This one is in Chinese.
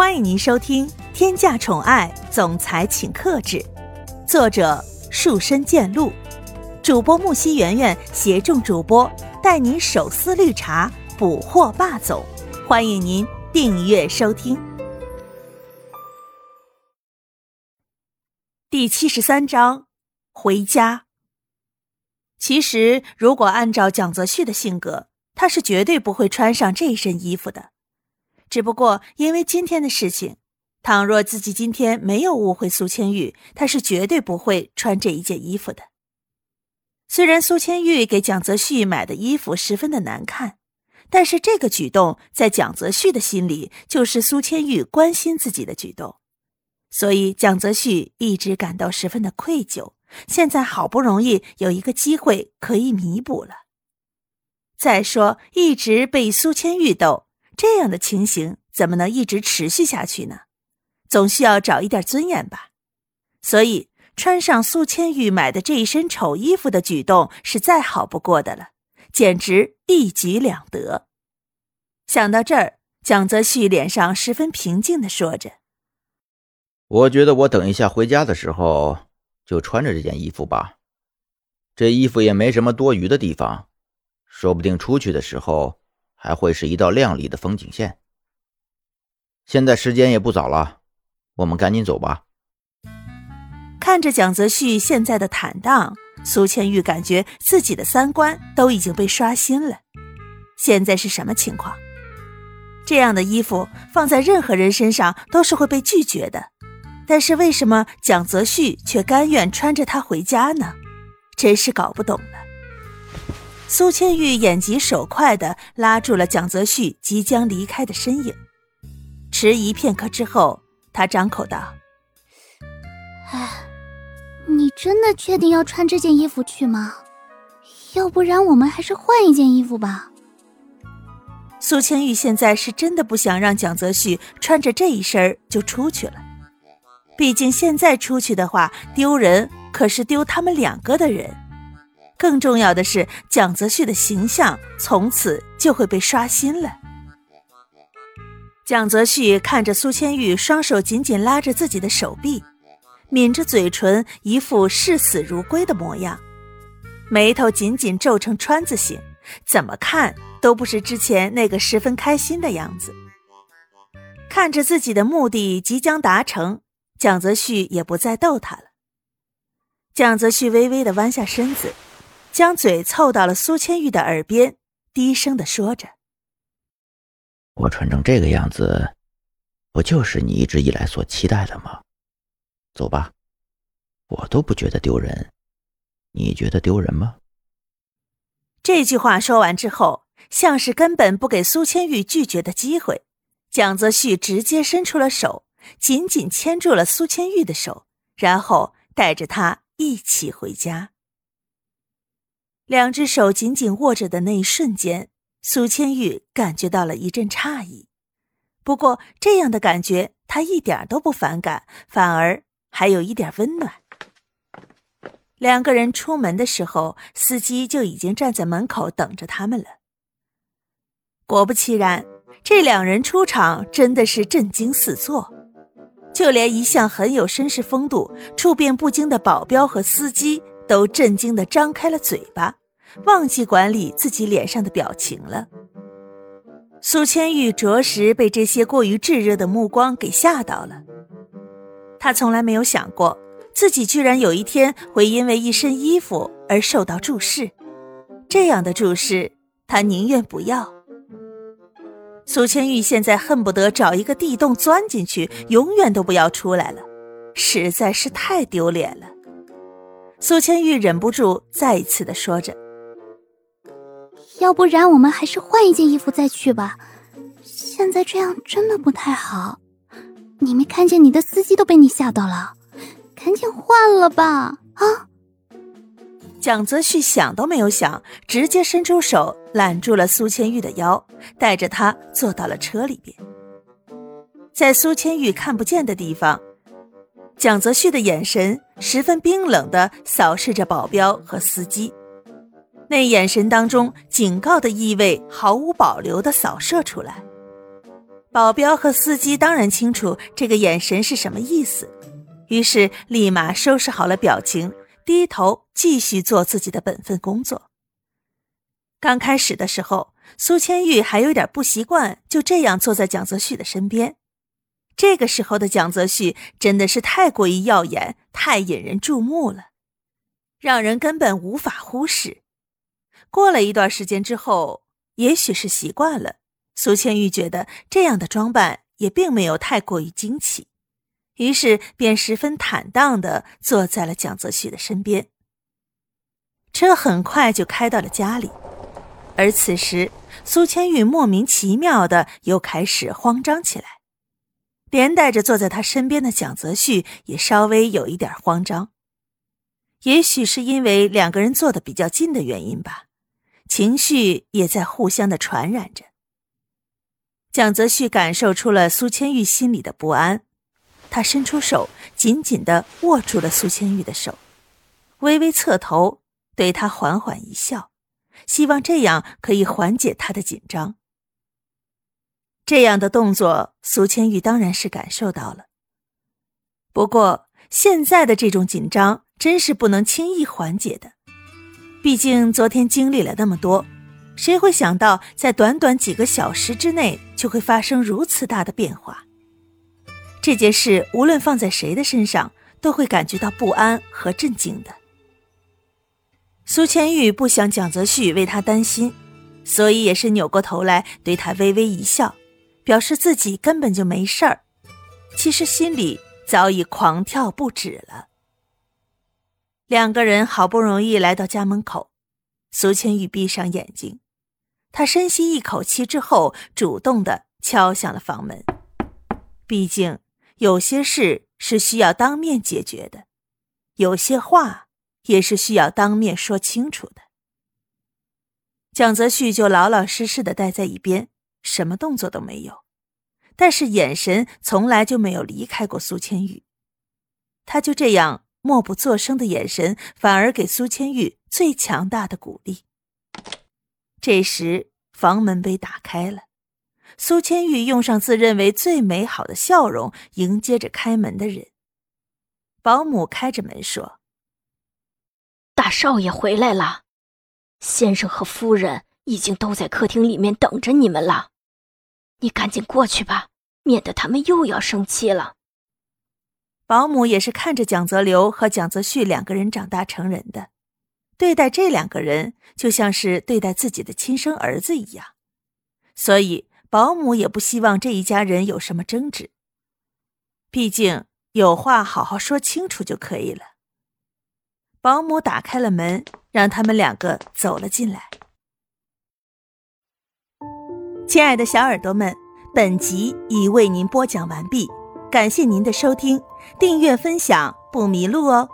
欢迎您收听《天价宠爱总裁请克制》，作者树深见鹿，主播木西圆圆携众主播带您手撕绿茶，捕获霸总。欢迎您订阅收听。第七十三章，回家。其实，如果按照蒋泽旭的性格，他是绝对不会穿上这身衣服的。只不过因为今天的事情，倘若自己今天没有误会苏千玉，他是绝对不会穿这一件衣服的。虽然苏千玉给蒋泽旭买的衣服十分的难看，但是这个举动在蒋泽旭的心里就是苏千玉关心自己的举动，所以蒋泽旭一直感到十分的愧疚。现在好不容易有一个机会可以弥补了。再说，一直被苏千玉逗。这样的情形怎么能一直持续下去呢？总需要找一点尊严吧。所以穿上苏千玉买的这一身丑衣服的举动是再好不过的了，简直一举两得。想到这儿，蒋泽旭脸上十分平静的说着：“我觉得我等一下回家的时候就穿着这件衣服吧，这衣服也没什么多余的地方，说不定出去的时候。”还会是一道亮丽的风景线。现在时间也不早了，我们赶紧走吧。看着蒋泽旭现在的坦荡，苏千玉感觉自己的三观都已经被刷新了。现在是什么情况？这样的衣服放在任何人身上都是会被拒绝的，但是为什么蒋泽旭却甘愿穿着它回家呢？真是搞不懂了。苏千玉眼疾手快地拉住了蒋泽旭即将离开的身影，迟疑片刻之后，他张口道：“哎，你真的确定要穿这件衣服去吗？要不然我们还是换一件衣服吧。”苏千玉现在是真的不想让蒋泽旭穿着这一身就出去了，毕竟现在出去的话丢人，可是丢他们两个的人。更重要的是，蒋泽旭的形象从此就会被刷新了。蒋泽旭看着苏千玉双手紧紧拉着自己的手臂，抿着嘴唇，一副视死如归的模样，眉头紧紧皱成川字形，怎么看都不是之前那个十分开心的样子。看着自己的目的即将达成，蒋泽旭也不再逗他了。蒋泽旭微微的弯下身子。将嘴凑到了苏千玉的耳边，低声的说着：“我穿成这个样子，不就是你一直以来所期待的吗？走吧，我都不觉得丢人，你觉得丢人吗？”这句话说完之后，像是根本不给苏千玉拒绝的机会，蒋泽旭直接伸出了手，紧紧牵住了苏千玉的手，然后带着她一起回家。两只手紧紧握着的那一瞬间，苏千玉感觉到了一阵诧异。不过，这样的感觉他一点都不反感，反而还有一点温暖。两个人出门的时候，司机就已经站在门口等着他们了。果不其然，这两人出场真的是震惊四座，就连一向很有绅士风度、处变不惊的保镖和司机都震惊的张开了嘴巴。忘记管理自己脸上的表情了。苏千玉着实被这些过于炙热的目光给吓到了。他从来没有想过，自己居然有一天会因为一身衣服而受到注视。这样的注视，他宁愿不要。苏千玉现在恨不得找一个地洞钻进去，永远都不要出来了，实在是太丢脸了。苏千玉忍不住再一次的说着。要不然我们还是换一件衣服再去吧，现在这样真的不太好。你没看见你的司机都被你吓到了，赶紧换了吧！啊！蒋泽旭想都没有想，直接伸出手揽住了苏千玉的腰，带着她坐到了车里边。在苏千玉看不见的地方，蒋泽旭的眼神十分冰冷的扫视着保镖和司机。那眼神当中警告的意味毫无保留的扫射出来。保镖和司机当然清楚这个眼神是什么意思，于是立马收拾好了表情，低头继续做自己的本分工作。刚开始的时候，苏千玉还有点不习惯，就这样坐在蒋泽旭的身边。这个时候的蒋泽旭真的是太过于耀眼，太引人注目了，让人根本无法忽视。过了一段时间之后，也许是习惯了，苏千玉觉得这样的装扮也并没有太过于惊奇，于是便十分坦荡的坐在了蒋泽旭的身边。车很快就开到了家里，而此时苏千玉莫名其妙的又开始慌张起来。连带着坐在他身边的蒋泽旭也稍微有一点慌张，也许是因为两个人坐的比较近的原因吧，情绪也在互相的传染着。蒋泽旭感受出了苏千玉心里的不安，他伸出手，紧紧的握住了苏千玉的手，微微侧头，对他缓缓一笑，希望这样可以缓解他的紧张。这样的动作，苏千玉当然是感受到了。不过，现在的这种紧张真是不能轻易缓解的。毕竟昨天经历了那么多，谁会想到在短短几个小时之内就会发生如此大的变化？这件事无论放在谁的身上，都会感觉到不安和震惊的。苏千玉不想蒋泽旭为他担心，所以也是扭过头来对他微微一笑。表示自己根本就没事儿，其实心里早已狂跳不止了。两个人好不容易来到家门口，苏千玉闭上眼睛，他深吸一口气之后，主动的敲响了房门。毕竟有些事是需要当面解决的，有些话也是需要当面说清楚的。蒋泽旭就老老实实的待在一边。什么动作都没有，但是眼神从来就没有离开过苏千玉。他就这样默不作声的眼神，反而给苏千玉最强大的鼓励。这时，房门被打开了，苏千玉用上自认为最美好的笑容迎接着开门的人。保姆开着门说：“大少爷回来了，先生和夫人。”已经都在客厅里面等着你们了，你赶紧过去吧，免得他们又要生气了。保姆也是看着蒋泽流和蒋泽旭两个人长大成人的，对待这两个人就像是对待自己的亲生儿子一样，所以保姆也不希望这一家人有什么争执。毕竟有话好好说清楚就可以了。保姆打开了门，让他们两个走了进来。亲爱的小耳朵们，本集已为您播讲完毕，感谢您的收听，订阅分享不迷路哦。